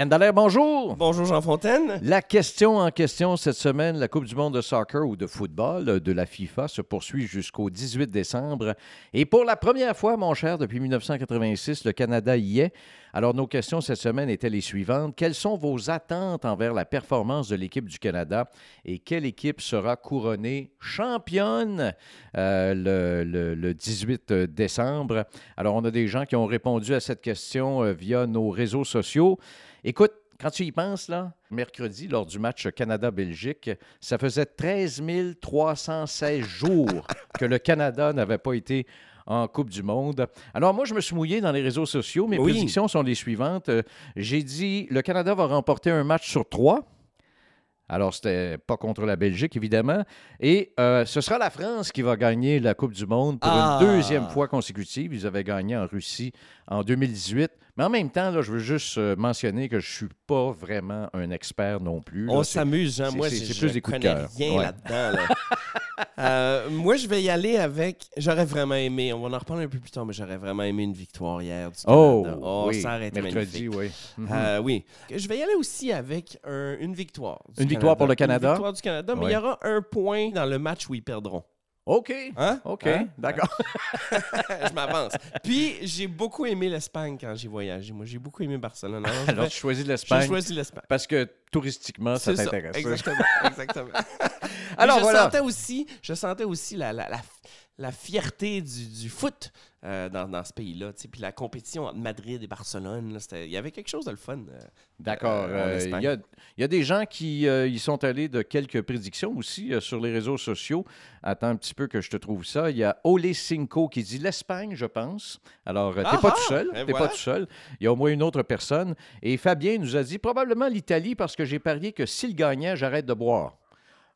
Yann Dallaire, bonjour. Bonjour Jean Fontaine. La question en question cette semaine, la Coupe du monde de soccer ou de football euh, de la FIFA se poursuit jusqu'au 18 décembre. Et pour la première fois, mon cher, depuis 1986, le Canada y est. Alors, nos questions cette semaine étaient les suivantes. Quelles sont vos attentes envers la performance de l'équipe du Canada et quelle équipe sera couronnée championne euh, le, le- le 18 décembre? Alors, on a des gens qui ont répondu à cette question euh, via nos réseaux sociaux. Écoute, quand tu y penses, là, mercredi, lors du match Canada-Belgique, ça faisait 13 316 jours que le Canada n'avait pas été en Coupe du Monde. Alors, moi, je me suis mouillé dans les réseaux sociaux. Mes Oui. prédictions sont les suivantes. Euh, J'ai dit le Canada va remporter un match sur trois. Alors, c'était pas contre la Belgique, évidemment. Et euh, ce sera la France qui va gagner la Coupe du Monde pour Ah! une deuxième fois consécutive. Ils avaient gagné en Russie en 2018. Mais en même temps, là, je veux juste euh, mentionner que je suis pas vraiment un expert non plus. là. On s'amuse, c'est- Moi, c'est- je, c'est je plus des coups de connais cœur. rien Ouais. là-dedans. là. Euh, moi, je vais y aller avec. J'aurais vraiment aimé. On va en reparler un peu plus tard, mais j'aurais vraiment aimé une victoire hier du Oh, Canada. Oh, oui, ça aurait mercredi, magnifique. oui. Euh, oui. Je vais y aller aussi avec un- une victoire. Une victoire pour le Canada? Une victoire du Canada, mais Ouais. il y aura un point dans le match où ils perdront. OK. Hein? OK, Hein? d'accord. je m'avance. Puis, j'ai beaucoup aimé l'Espagne quand j'ai voyagé. Moi, j'ai beaucoup aimé Barcelone. Alors, tu choisis j'ai l'Espagne choisi l'Espagne. parce que touristiquement, ça t'intéresse. Exactement. exactement. Alors, Alors, je voilà. sentais aussi, je sentais aussi la, la, la, la fierté du, du foot euh, dans, dans ce pays-là. Puis la compétition entre Madrid et Barcelone, il y avait quelque chose de le fun. euh. D'accord. Euh, Euh. Il y, a, il y a des gens qui y sont allés de quelques prédictions aussi sur les réseaux sociaux. Attends un petit peu que je te trouve ça. Il y a Ole Cinco qui dit l'Espagne, je pense. Alors, t'es Ah pas ah! tout seul. Ben T'es voilà. pas tout seul. Il y a au moins une autre personne. Et Fabien nous a dit probablement l'Italie parce que j'ai parié que s'il gagnait, j'arrête de boire.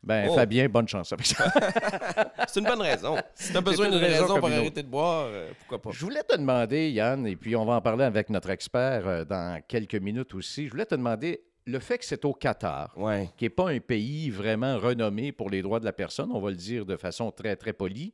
Ben, Oh. Fabien, bonne chance avec ça. C'est une bonne raison. Si tu as besoin une d'une raison raison pour arrêter de boire, euh, pourquoi pas? Je voulais te demander, Yann, et puis on va en parler avec notre expert euh, dans quelques minutes aussi. Je voulais te demander le fait que c'est au Qatar, Ouais. qui n'est pas un pays vraiment renommé pour les droits de la personne, on va le dire de façon très, très polie.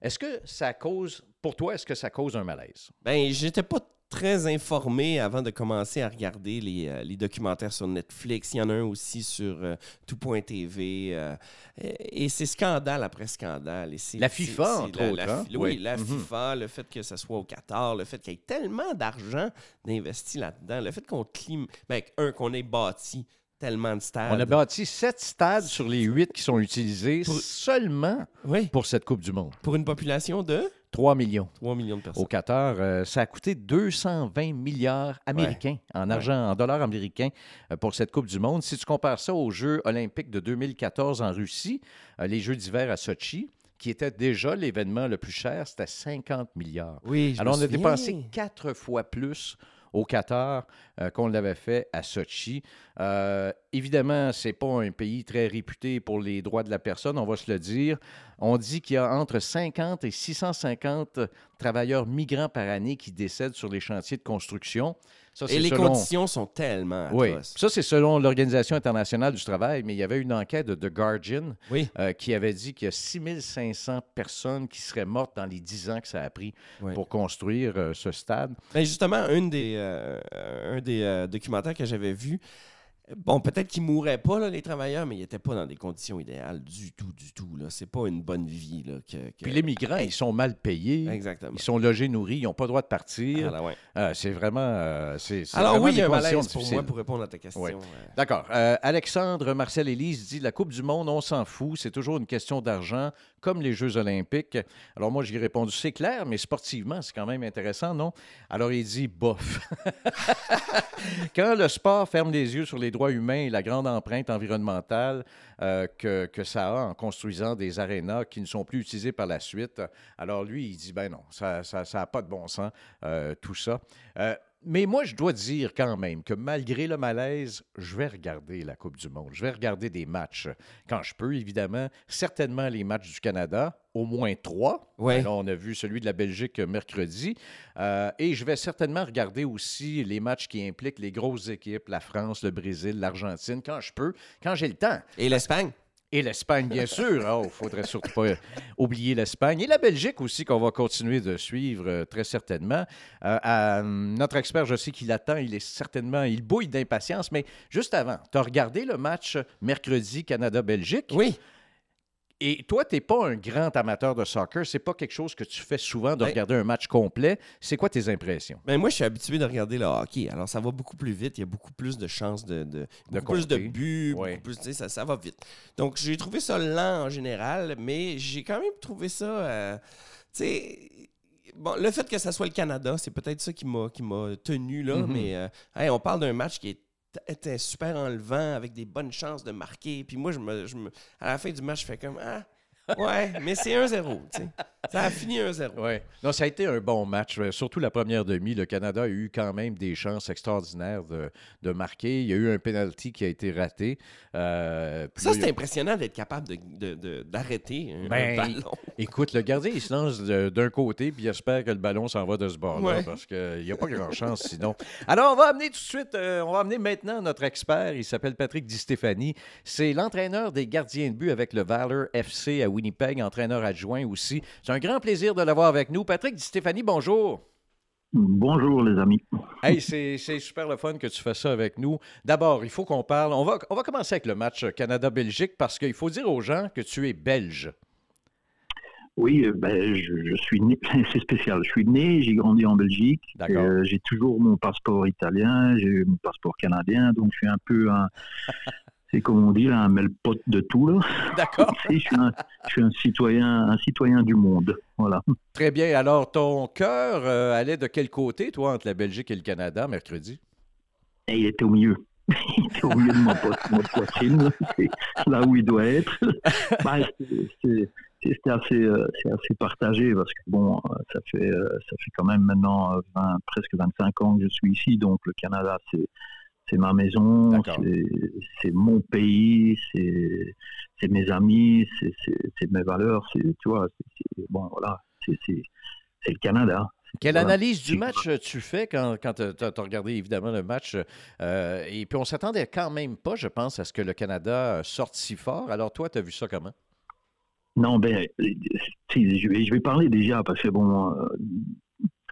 Est-ce que ça cause, pour toi, est-ce que ça cause un malaise? Ben, j'étais pas très informé avant de commencer à regarder les, euh, les documentaires sur Netflix. Il y en a un aussi sur euh, tout.tv. euh, et et c'est scandale après scandale. Et La FIFA, entre la- autres, la hein? Oui. Oui, la Mhm. FIFA, le fait que ce soit au Qatar, le fait qu'il y ait tellement d'argent d'investi là-dedans, le fait qu'on clim... ben, un, qu'on ait bâti tellement de stades. On a bâti sept stades sur les huit qui sont utilisés Pour- seulement Oui, pour cette Coupe du Monde. pour une population de? 3 millions. 3 millions de personnes. Au Qatar, euh, ça a coûté 220 milliards américains en argent, en dollars américains euh, pour cette Coupe du Monde. Si tu compares ça aux Jeux olympiques de 2014 en Russie, euh, les Jeux d'hiver à Sochi, qui était déjà l'événement le plus cher, c'était 50 milliards. Oui, je Alors, me on a dépensé quatre fois plus au Qatar euh, qu'on l'avait fait à Sochi. Euh, évidemment, ce n'est pas un pays très réputé pour les droits de la personne, on va se le dire. On dit qu'il y a entre 50 et 650 travailleurs migrants par année qui décèdent sur les chantiers de construction. Ça, Et les selon- conditions sont tellement Oui, atroces. ça c'est selon l'Organisation internationale du travail, mais il y avait une enquête de The Guardian Oui. euh, qui avait dit qu'il y a 6500 personnes qui seraient mortes dans les 10 ans que ça a pris pour construire euh, ce stade. Ben justement, une des, euh, un des documentaires que j'avais vu, bon, peut-être qu'ils mourraient pas, là, les travailleurs, mais ils n'étaient pas dans des conditions idéales du tout, du tout. Là. C'est pas une bonne vie. Là, que, que- Puis les migrants, ils sont mal payés. Exactement. Ils sont logés, nourris, ils n'ont pas le droit de partir. Alors, ouais. Euh, c'est vraiment. euh, c'est, Alors vraiment oui, il y a un malaise pour moi pour répondre à ta question. Euh. D'accord. Alexandre Marcel Élise dit La Coupe du Monde, on s'en fout. C'est toujours une question d'argent, comme les Jeux Olympiques. Alors, moi, j'ai répondu C'est clair, mais sportivement, c'est quand même intéressant, non? Alors, il dit Bof. Quand le sport ferme les yeux sur les droits humains et la grande empreinte environnementale euh, que, que ça a en construisant des arénas qui ne sont plus utilisés par la suite, alors lui, il dit Ben non, ça n'a ça, ça pas de bon sens, euh, tout ça. Euh, mais moi, je dois dire quand même que malgré le malaise, je vais regarder la Coupe du Monde. Je vais regarder des matchs quand je peux, évidemment. Certainement les matchs du Canada, au moins trois. Ouais. On a vu celui de la Belgique mercredi. Euh, et je vais certainement regarder aussi les matchs qui impliquent les grosses équipes, la France, le Brésil, l'Argentine, quand je peux, quand j'ai le temps. Et l'Espagne? Et l'Espagne, bien sûr. Il ne faudrait surtout pas oublier l'Espagne. Et la Belgique aussi, qu'on va continuer de suivre euh, très certainement. Euh, notre expert, je sais qu'il attend. Il est certainement, il bouille d'impatience. Mais juste avant, tu as regardé le match mercredi Canada-Belgique? Oui. Et toi, tu n'es pas un grand amateur de soccer. C'est pas quelque chose que tu fais souvent de Ben- regarder un match complet. C'est quoi tes impressions? Ben, moi, je suis habitué de regarder le hockey. Alors, ça va beaucoup plus vite. Il y a beaucoup plus de chances de. de, beaucoup plus de buts. Beaucoup plus, ça, ça va vite. Donc, j'ai trouvé ça lent en général, mais j'ai quand même trouvé ça. euh, tu sais. Bon, le fait que ça soit le Canada, c'est peut-être ça qui m'a tenu là, Mhm. mais euh, hey, on parle d'un match qui est- était super enlevant avec des bonnes chances de marquer. Puis moi, je me, je me- à la fin du match, je fais comme Ah, ouais, mais c'est 1-0. tu sais. Ça a fini 1-0. Oui. Non, ça a été un bon match. Euh, Surtout la première demi. Le Canada a eu quand même des chances extraordinaires de, de marquer. Il y a eu un penalty qui a été raté. Euh, Ça, c'est impressionnant d'être capable de- de- de- d'arrêter un, Ben, ballon. Écoute, le gardien, il se lance d'un côté, puis il espère que le ballon s'en va de ce bord-là, Ouais. parce qu'il n'y a pas grand-chance sinon. Alors, on va amener tout de suite, euh, on va amener maintenant notre expert. Il s'appelle Patrick Di Stéphanie. C'est l'entraîneur des gardiens de but avec le Valor FC à Winnipeg, entraîneur adjoint aussi. C'est un grand plaisir de l'avoir avec nous. Patrick Di Stéphanie, bonjour. Bonjour les amis. Hey, c'est super le fun que tu fasses ça avec nous. D'abord, il faut qu'on parle. On va, on va commencer avec le match Canada-Belgique parce qu'il faut dire aux gens que tu es belge. Oui, euh, ben, je, je suis né, c'est spécial. Je suis né, j'ai grandi en Belgique. D'accord. Euh, j'ai toujours mon passeport italien, j'ai mon passeport canadien, donc je suis un peu un, c'est comme on dit là, un melpote de tout là. D'accord. Je suis un, je suis un citoyen, un citoyen du monde. Voilà. Très bien. Alors, ton cœur euh, allait de quel côté, toi, entre la Belgique et le Canada, mercredi? Et il était au milieu. Il était au milieu de ma, po- ma poitrine, là. C'est là où il doit être. C'est- c'est- c'est assez, euh, assez partagé parce que bon, euh, ça fait, euh, ça fait quand même maintenant euh, 20, presque 25 ans que je suis ici, donc le Canada, c'est, c'est ma maison, c'est, mon pays, c'est, mes amis, c'est, mes valeurs, c'est, tu vois, c'est, bon, voilà, c'est, le Canada. Quelle analyse du match tu fais quand, quand tu as, regardé évidemment le match? euh, et puis, on s'attendait quand même pas, je pense, à ce que le Canada sorte si fort. Alors, toi, tu as vu ça comment? Non, ben, je, vais, je vais parler déjà parce que bon, euh,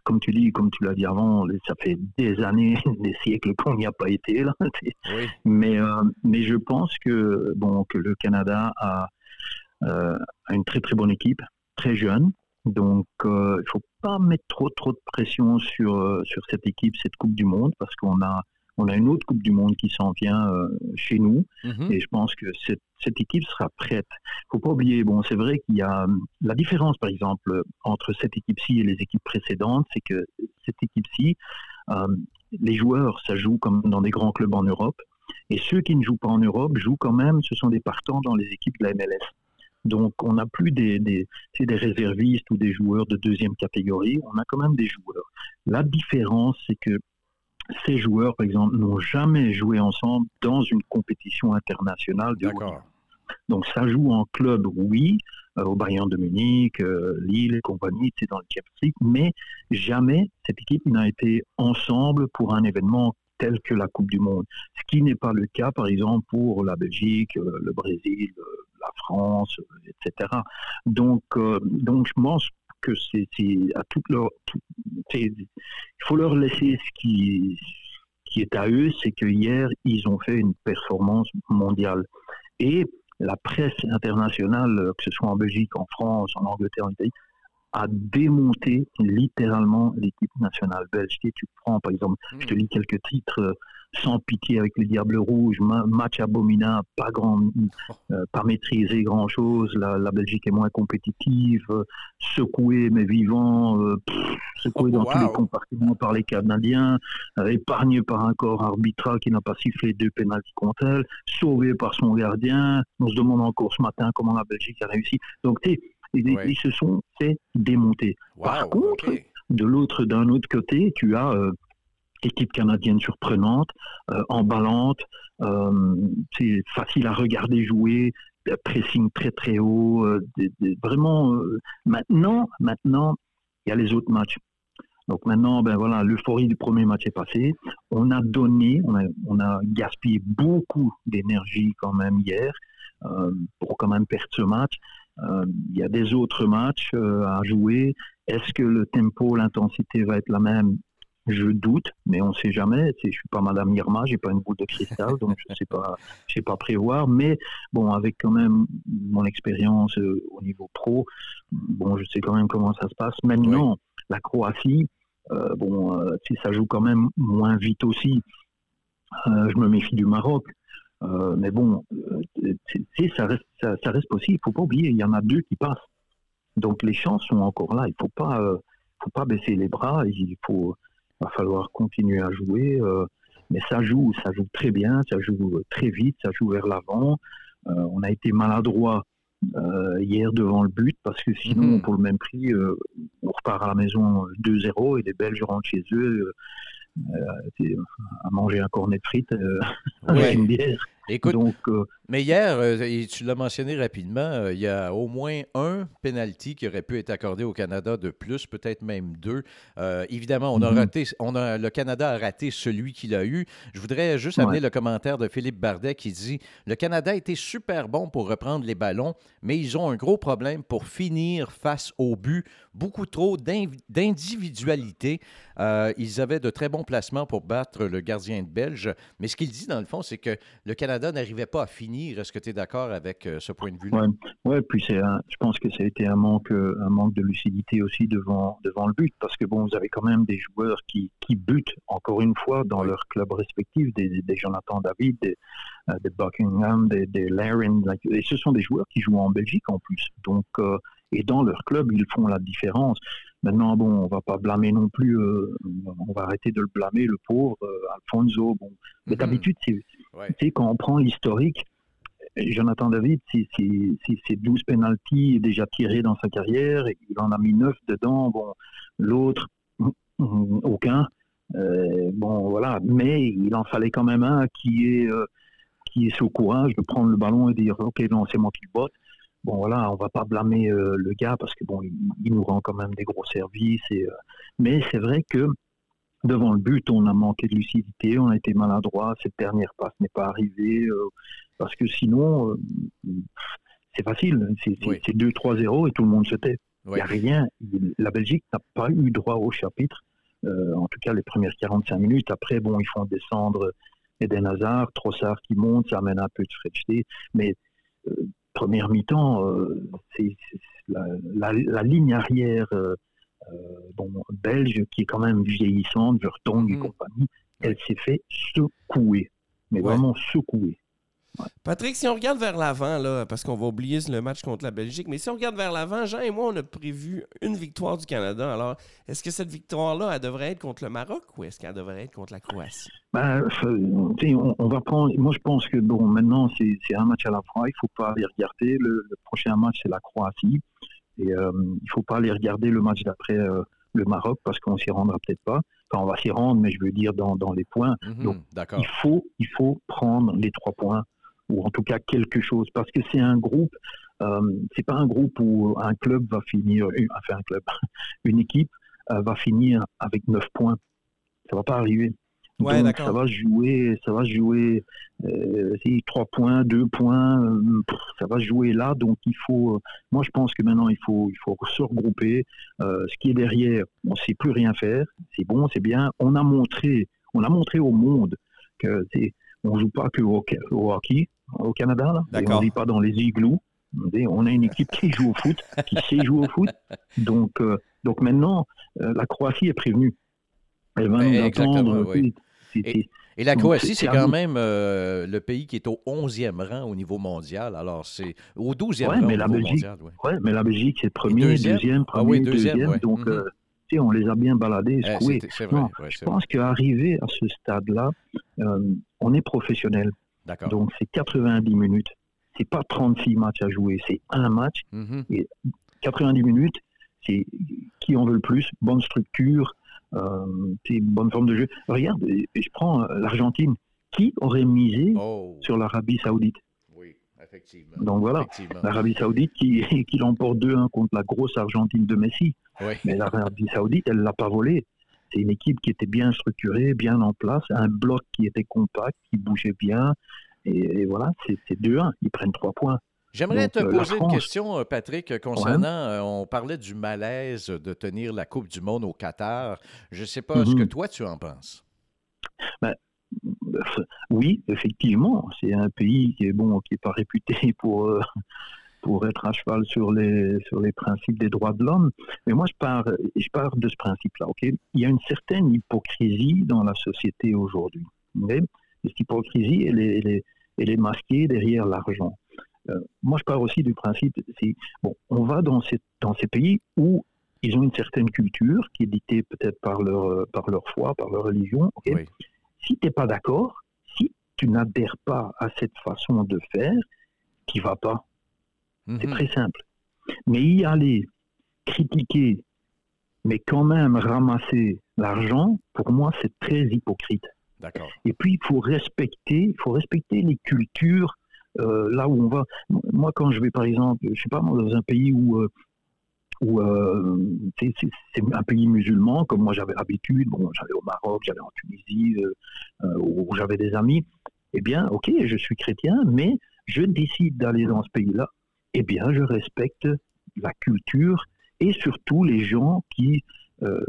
comme tu dis, comme tu l'as dit avant, ça fait des années, des siècles qu'on n'y a pas été là. Oui. Mais, euh, mais je pense que bon, que le Canada a, euh, a une très très bonne équipe, très jeune. Donc, euh, il faut pas mettre trop trop de pression sur sur cette équipe, cette Coupe du Monde, parce qu'on a on a une autre Coupe du Monde qui s'en vient euh, chez nous. Mhm. Et je pense que cette, cette équipe sera prête. faut pas oublier, bon, c'est vrai qu'il y a la différence, par exemple, entre cette équipe-ci et les équipes précédentes, c'est que cette équipe-ci, euh, les joueurs, ça joue comme dans des grands clubs en Europe. Et ceux qui ne jouent pas en Europe jouent quand même, ce sont des partants dans les équipes de la MLS. Donc, on n'a plus des, des réservistes ou des joueurs de deuxième catégorie, on a quand même des joueurs. La différence, c'est que ces joueurs, par exemple, n'ont jamais joué ensemble dans une compétition internationale. D'accord. Donc ça joue en club, oui, euh, au Bayern de Munich, euh, Lille et compagnie, c'est dans le Champions mais jamais cette équipe n'a été ensemble pour un événement tel que la Coupe du Monde. Ce qui n'est pas le cas, par exemple, pour la Belgique, euh, le Brésil, la France, etc. Donc, donc je pense que c'est à toute leur, il faut leur laisser ce qui, qui est à eux, c'est que hier ils ont fait une performance mondiale. Et la presse internationale, que ce soit en Belgique, en France, en Angleterre, en Italie, a démonté littéralement l'équipe nationale belge. Si tu prends, par exemple, je te lis quelques titres euh, sans pitié avec le Diable Rouge, ma- match abominable, pas grand, euh, pas maîtrisé grand chose, la, la Belgique est moins compétitive, secouée mais vivant, euh, pff, secouée Oh, dans tous les compartiments par les Canadiens, euh, épargnée par un corps arbitral qui n'a pas sifflé deux pénaltys contre elle, sauvée par son gardien. On se demande encore ce matin comment la Belgique a réussi. Donc, tu sais, ils, Ouais. ils se sont fait démonter. Par Wow, contre, de l'autre, d'un autre côté, tu as, euh, équipe canadienne surprenante, emballante, c'est facile à regarder jouer, pressing très très haut, vraiment. maintenant, maintenant, il y a les autres matchs. Donc maintenant, ben voilà, l'euphorie du premier match est passée. On a donné, on a, on a gaspillé beaucoup d'énergie quand même hier euh, pour quand même perdre ce match. Euh, il y a des autres matchs euh, à jouer. Est-ce que le tempo, l'intensité va être la même? Je doute, mais on ne sait jamais. Je suis pas Madame Irma, j'ai pas une boule de cristal, donc je ne sais pas, je sais pas prévoir. Mais bon, avec quand même mon expérience au niveau pro, bon, je sais quand même comment ça se passe. Maintenant, la Croatie, euh, bon, euh, si ça joue quand même moins vite aussi, euh, je me méfie du Maroc. Mais bon, ça reste, ça, reste possible. Il faut pas oublier, il y en a deux qui passent. Donc les chances sont encore là. Il faut pas, faut pas baisser les bras. Il faut, va falloir continuer à jouer. mais ça joue, ça joue très bien, ça joue très vite, ça joue vers l'avant. on a été maladroit euh, hier devant le but parce que sinon, mhm. pour le même prix, euh, on repart à la maison 2-0 et les Belges rentrent chez eux euh, à manger un cornet de frites avec une bière. Écoute, euh, mais hier, euh, tu l'as mentionné rapidement, euh, il y a au moins un penalty qui aurait pu être accordé au Canada de plus, peut-être même deux. évidemment, on a mhm. raté, on a, le Canada a raté celui qu'il a eu. Je voudrais juste amener le commentaire de Philippe Bardet qui dit Le Canada a été super bon pour reprendre les ballons, mais ils ont un gros problème pour finir face au but. Beaucoup trop d'individualité. ils avaient de très bons placements pour battre le gardien de Belge, mais ce qu'il dit dans le fond, c'est que le Canada n'arrivait pas à finir. Est-ce que tu es d'accord avec euh, ce point de vue-là? Oui, ouais, puis c'est je pense que ça a été un manque, euh, un manque de lucidité aussi devant, devant le but, parce que bon, vous avez quand même des joueurs qui, qui butent, encore une fois, dans leur club respectif, des, des Jonathan David, des, euh, des Buckingham, des, des Larin, et ce sont des joueurs qui jouent en Belgique en plus. Donc, et dans leur club, ils font la différence. Maintenant, bon, on va pas blâmer non plus, euh, on va arrêter de le blâmer, le pauvre euh, Alfonso. Bon. Mais mhm. d'habitude, c'est quand on prend l'historique, Jonathan David, c'est 12 penalties déjà tirés dans sa carrière, il en a mis 9 dedans. Bon, l'autre, aucun. Euh, bon, voilà. Mais il en fallait quand même un qui est, qui est sous courage de prendre le ballon et dire Ok, non, c'est moi qui le botte bon voilà, on va pas blâmer euh, le gars parce que bon, il, nous rend quand même des gros services. Et, euh, mais c'est vrai que devant le but, on a manqué de lucidité, on a été maladroit. Cette dernière passe n'est pas arrivée euh, parce que sinon, c'est facile. C'est 2-3-0 et tout le monde se tait. Il n'y a rien. La Belgique n'a pas eu droit au chapitre. en tout cas, les premières 45 minutes. Après, bon, ils font descendre Eden Hazard, Trossard qui monte, ça amène un peu de fraîcheté. Mais première mi-temps, euh, c'est la, ligne arrière euh, euh, belge, qui est quand même vieillissante, Vertonghen et mmh. compagnie, elle s'est fait secouer, mais vraiment secouer. Patrick, si on regarde vers l'avant, là, parce qu'on va oublier le match contre la Belgique, mais si on regarde vers l'avant, Jean et moi, on a prévu une victoire du Canada. Alors, est-ce que cette victoire-là, elle devrait être contre le Maroc ou est-ce qu'elle devrait être contre la Croatie? Ben, on, va prendre. Moi, je pense que bon, maintenant, c'est un match à la fois. Il ne faut pas aller regarder. Le, prochain match, c'est la Croatie. Et euh, il ne faut pas aller regarder le match d'après euh, le Maroc parce qu'on s'y rendra peut-être pas. Enfin, on va s'y rendre, mais je veux dire dans, les points. Mhm, Donc, il faut, il faut prendre les trois points ou en tout cas quelque chose, parce que c'est un groupe, euh, c'est pas un groupe où un club va finir, euh, enfin un club, une équipe euh, va finir avec 9 points. Ça va pas arriver. Ouais, Donc, ça va jouer, ça va jouer euh, 3 points, 2 points, euh, ça va jouer là. Donc il faut, moi je pense que maintenant il faut, il faut se regrouper. ce qui est derrière, on ne sait plus rien faire. C'est bon, c'est bien. On a montré, on a montré au monde que c'est on joue pas que au, hockey au Canada. Là, on ne vit pas dans les igloos. On a une équipe qui joue au foot, qui sait jouer au foot. Donc, euh, donc maintenant, euh, la Croatie est prévenue. Elle va nous attendre. Et, la Croatie, c'est quand même euh, le pays qui est au 11e rang au niveau mondial. Alors, c'est au 12e rang mais au la niveau Belgique, mondial. Ouais. mais la Belgique, c'est premier, deuxième, ah premier, deuxième. donc, mm-hmm on les a bien baladés, eh, secoués. je pense qu'arriver à ce stade-là, on est professionnel. Donc c'est 90 minutes. C'est pas 36 matchs à jouer, c'est un match. Mm-hmm. Et 90 minutes, c'est qui en veut le plus, bonne structure, c'est une bonne forme de jeu. Regarde, je prends l'Argentine. Qui aurait misé Oh, sur l'Arabie Saoudite? Oui, effectivement. Donc voilà, Effectivement. l'Arabie Saoudite qui, qui l'emporte 2-1 contre la grosse Argentine de Messi. Oui. Mais l'Arabie Saoudite, elle l'a pas volé. C'est une équipe qui était bien structurée, bien en place, un bloc qui était compact, qui bougeait bien. Et, et voilà, c'est c'est 2-1. Ils prennent 3 points. J'aimerais te euh, poser une question, euh, Patrick, concernant, euh, on parlait du malaise de tenir la Coupe du Monde au Qatar. Je ne sais pas ce que toi tu en penses. Oui, effectivement, c'est un pays qui est bon, qui est pas réputé pour euh, pour être à cheval sur les sur les principes des droits de l'homme. Mais moi, je pars je pars de ce principe-là. Ok, il y a une certaine hypocrisie dans la société aujourd'hui. ok? Et cette hypocrisie, elle est, elle est, elle est masquée derrière l'argent. Euh, moi, je pars aussi du principe, c'est bon, on va dans ces dans ces pays où ils ont une certaine culture qui est dictée peut-être par leur par leur foi, par leur religion. Oui. si tu n'es pas d'accord, si tu n'adhères pas à cette façon de faire, qui va pas. C'est Mhm. très simple. Mais y aller, critiquer, mais quand même ramasser l'argent, pour moi, c'est très hypocrite. D'accord. Et puis, il faut respecter, il faut respecter les cultures euh, là où on va. Moi, quand je vais, par exemple, je sais pas, dans un pays où, euh, où euh, c'est c'est- c'est un pays musulman, comme moi j'avais l'habitude, bon, j'allais au Maroc, j'allais en Tunisie, où j'avais des amis, eh bien, ok, je suis chrétien, mais je décide d'aller dans ce pays-là, eh bien, je respecte la culture et surtout les gens qui, euh,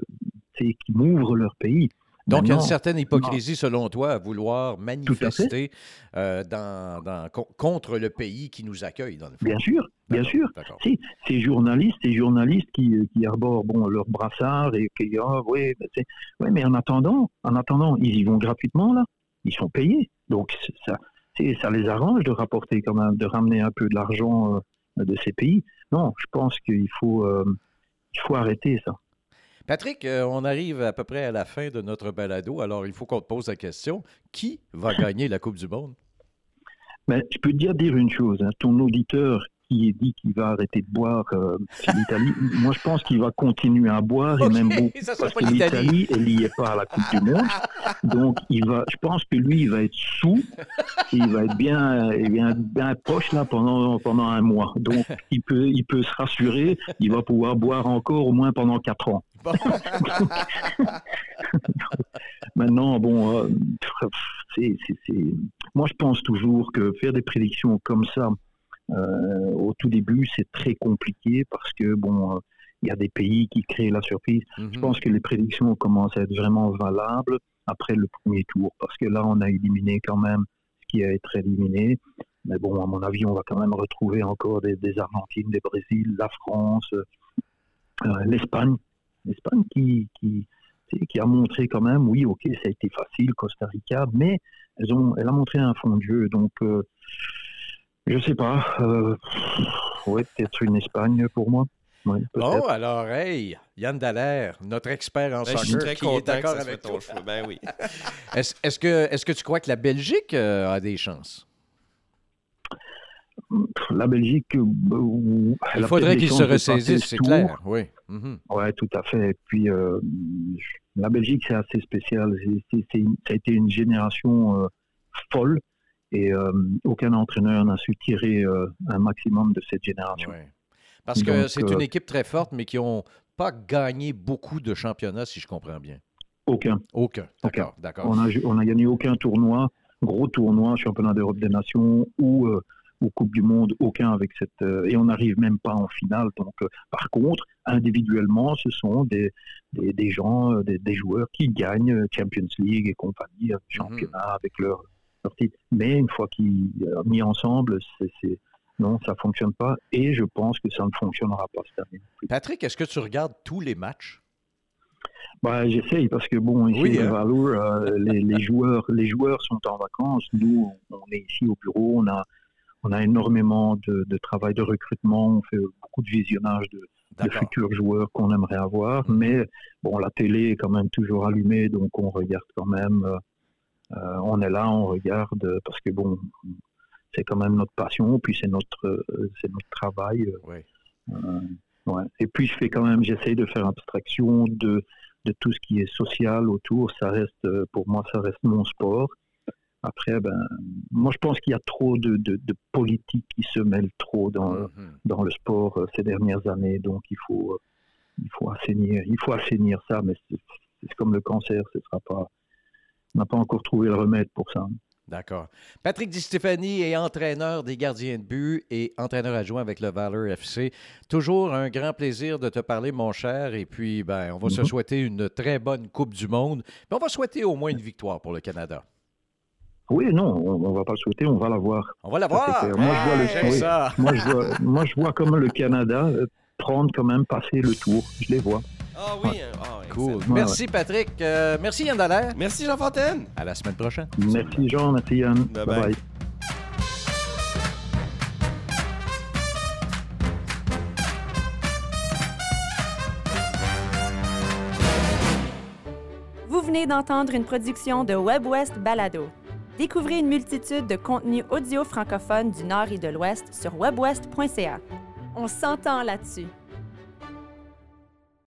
qui m'ouvrent leur pays. Donc, il y a une certaine hypocrisie, selon toi, à vouloir manifester euh, dans, dans- co- contre le pays qui nous accueille, dans le fond. Bien sûr, bien sûr. Si, ces journalistes, ces journalistes qui, qui arborent bon, leur brassard et qui, ah, oui, mais, c'est- ouais, mais en attendant, en attendant, ils y vont gratuitement, là. Ils sont payés. Donc, ça les arrange de rapporter quand même, de ramener un peu de l'argent euh, de ces pays. Non, je pense qu'il faut, euh, il faut arrêter ça. Patrick, euh, on arrive à peu près à la fin de notre balado, alors il faut qu'on te pose la question. Qui va gagner la Coupe du Monde? Mais je peux te dire, dire une chose, hein, ton auditeur qui dit qu'il va arrêter de boire euh, c'est l'Italie, moi je pense qu'il va continuer à boire et Ok, même beaucoup. Parce que l'Italie. elle n'y est pas à la Coupe du Monde. Donc, il va, je pense que lui, il va être sous. Et il va être bien, bien, bien poche là pendant, pendant un mois. Donc, il peut, il peut se rassurer. Il va pouvoir boire encore au moins pendant quatre ans. Bon. Maintenant, bon, euh, c'est, c'est- c'est- moi, je pense toujours que faire des prédictions comme ça euh, au tout début, c'est très compliqué parce que, bon, euh, il y a des pays qui créent la surprise. Je Mhm. pense que les prédictions commencent à être vraiment valables après le premier tour, parce que là, on a éliminé quand même ce qui a été éliminé. Mais bon, à mon avis, on va quand même retrouver encore des, des Argentines, des Brésil, la France, euh, l'Espagne. L'Espagne qui, qui, a montré quand même, oui, ok, ça a été facile, Costa Rica, mais elles ont, elle a montré un fond de jeu. Donc, euh, je sais pas, euh, ouais, peut-être une Espagne pour moi. Ouais, Bon, alors, hey, Yann Dallaire, notre expert en Ben, je suis soccer, très qui est d'accord avec ton toi. choix. Ben oui. Est-ce est-ce que, est que tu crois que la Belgique euh, a des chances? La Belgique, euh, Il faudrait qu'ils se ressaisissent, ce c'est clair. Oui. Mhm. Ouais, tout à fait. Et puis, euh, la Belgique, c'est assez spécial. C'est- c'est- c'est une- ça a été une génération euh, folle et euh, aucun entraîneur n'a su tirer euh, un maximum de cette génération. Ouais. Parce que c'est euh, une équipe très forte, mais qui n'ont pas gagné beaucoup de championnats, si je comprends bien. Aucun. Aucun. D'accord, d'accord. On a, on a gagné aucun tournoi, gros tournoi, championnat d'Europe des Nations ou, euh, ou Coupe du Monde, aucun avec cette. euh, et on n'arrive même pas en finale. Donc, euh, par contre, individuellement, ce sont des, des, des gens, euh, des, des joueurs qui gagnent euh, Champions League et compagnie, euh, championnat avec leur, Mais une fois qu'ils euh, mis ensemble, c'est. non, ça fonctionne pas et je pense que ça ne fonctionnera pas cette année. Patrick, est-ce que tu regardes tous les matchs? Bah, j'essaye parce que bon, ici Oui, à hein. Valour, euh, les, les joueurs, les joueurs sont en vacances. Nous, on est ici au bureau. On a, on a énormément de, de travail de recrutement. On fait beaucoup de visionnage de, futurs joueurs qu'on aimerait avoir. Mhm. Mais bon, la télé est quand même toujours allumée, donc on regarde quand même. euh, on est là, on regarde euh, parce que bon, c'est quand même notre passion, puis c'est notre, euh, c'est notre travail. euh, euh, ouais. Et puis je fais quand même, j'essaye de faire abstraction de de tout ce qui est social autour, ça reste, pour moi, ça reste mon sport. Après, ben, moi, je pense qu'il y a trop de, de, politique qui se mêle trop dans, mhm. dans le sport ces dernières années. Donc, il faut, il faut assainir, il faut assainir ça, mais c'est comme le cancer, ce sera pas, on n'a pas encore trouvé le remède pour ça. D'accord. Patrick Di Stéphanie est entraîneur des gardiens de but et entraîneur adjoint avec le Valor FC. Toujours un grand plaisir de te parler, mon cher. Et puis, ben, on va se mhm. souhaiter une très bonne Coupe du Monde. Mais on va souhaiter au moins une victoire pour le Canada. Oui, non, on ne va pas le souhaiter, on va l'avoir. On va l'avoir. Moi, je vois moi, je vois, moi, je vois comme le Canada euh, prendre quand même passer le tour. Je les vois. Ah oui, hein. ah, cool. Merci Patrick. Euh, merci Yann Dallaire. Merci Jean Fontaine. À la semaine prochaine. Merci Jean, merci Yann. bye. bye. Vous venez d'entendre une production de WebWest Balado. Découvrez une multitude de contenus audio francophones du Nord et de l'Ouest sur webwest.ca. On s'entend là-dessus.